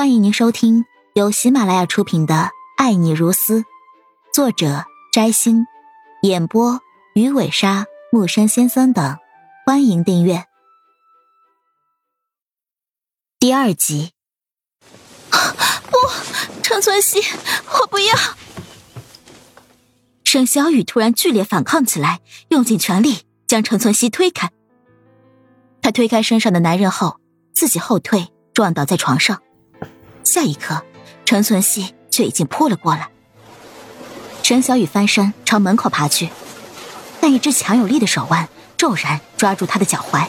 欢迎您收听由喜马拉雅出品的《爱你如斯》，作者摘星，演播鱼尾鲨、木山先生等。欢迎订阅第二集。不，陈存希，我不要！沈小雨突然剧烈反抗起来，用尽全力将陈存希推开。他推开身上的男人后，自己后退，撞倒在床上。下一刻，陈存希却已经扑了过来。沈小雨翻身朝门口爬去，但一只强有力的手腕骤然抓住他的脚踝，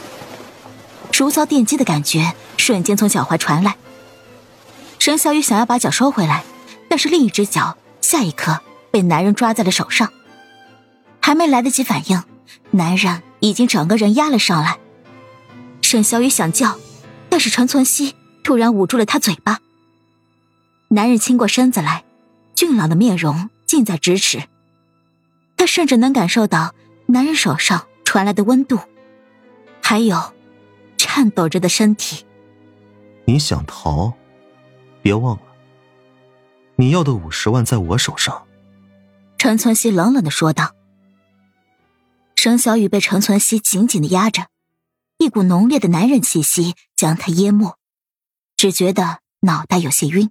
如遭电击的感觉瞬间从脚踝传来。沈小雨想要把脚收回来，但是另一只脚下一刻被男人抓在了手上，还没来得及反应，男人已经整个人压了上来。沈小雨想叫，但是陈存希突然捂住了他嘴巴。男人倾过身子来，俊朗的面容近在咫尺。他甚至能感受到男人手上传来的温度，还有颤抖着的身体。你想逃？别忘了，你要的五十万在我手上。陈存希冷冷的说道。沈小雨被陈存希紧紧的压着，一股浓烈的男人气息将他淹没，只觉得脑袋有些晕。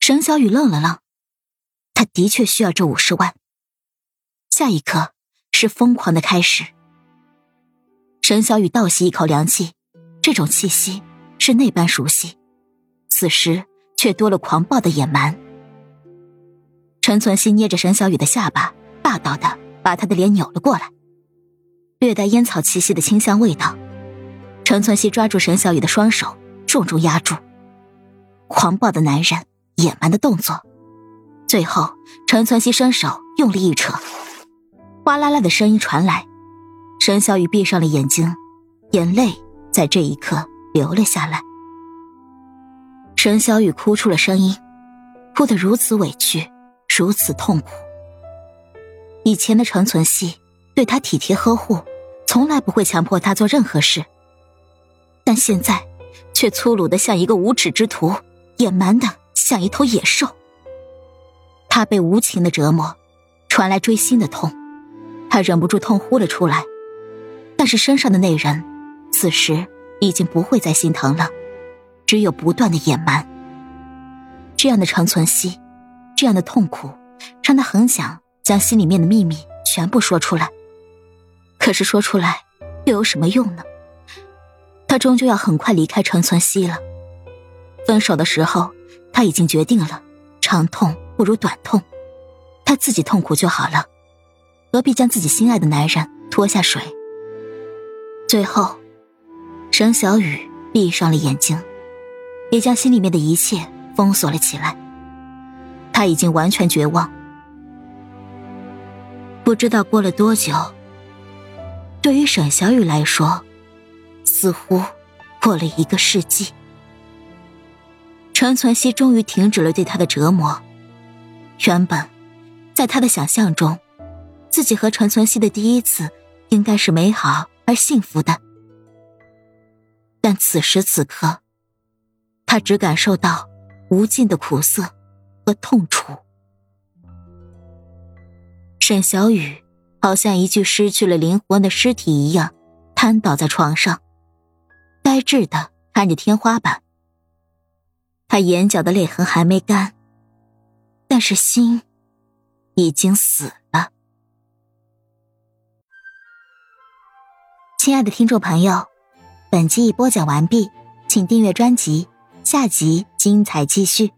沈小雨愣了愣，他的确需要这五十万。下一刻是疯狂的开始。沈小雨倒吸一口凉气，这种气息是那般熟悉，此时却多了狂暴的野蛮。陈存希捏着沈小雨的下巴，霸道的把他的脸扭了过来，略带烟草气息的清香味道。陈存希抓住沈小雨的双手，重重压住。狂暴的男人。野蛮的动作，最后陈存希伸手用力一扯，哗啦啦的声音传来。沈小雨闭上了眼睛，眼泪在这一刻流了下来。沈小雨哭出了声音，哭得如此委屈，如此痛苦。以前的陈存希对他体贴呵护，从来不会强迫他做任何事，但现在却粗鲁的像一个无耻之徒，野蛮的。像一头野兽，他被无情的折磨，传来锥心的痛，他忍不住痛呼了出来。但是身上的那人，此时已经不会再心疼了，只有不断的野蛮。这样的陈存希，这样的痛苦，让他很想将心里面的秘密全部说出来。可是说出来又有什么用呢？他终究要很快离开陈存希了。分手的时候。他已经决定了，长痛不如短痛，他自己痛苦就好了，何必将自己心爱的男人拖下水？最后，沈小雨闭上了眼睛，也将心里面的一切封锁了起来。他已经完全绝望。不知道过了多久，对于沈小雨来说，似乎过了一个世纪。陈存希终于停止了对他的折磨。原本，在他的想象中，自己和陈存希的第一次应该是美好而幸福的。但此时此刻，他只感受到无尽的苦涩和痛楚。沈小雨好像一具失去了灵魂的尸体一样，瘫倒在床上，呆滞的看着天花板。他眼角的泪痕还没干，但是心已经死了。亲爱的听众朋友，本集已播讲完毕，请订阅专辑，下集精彩继续。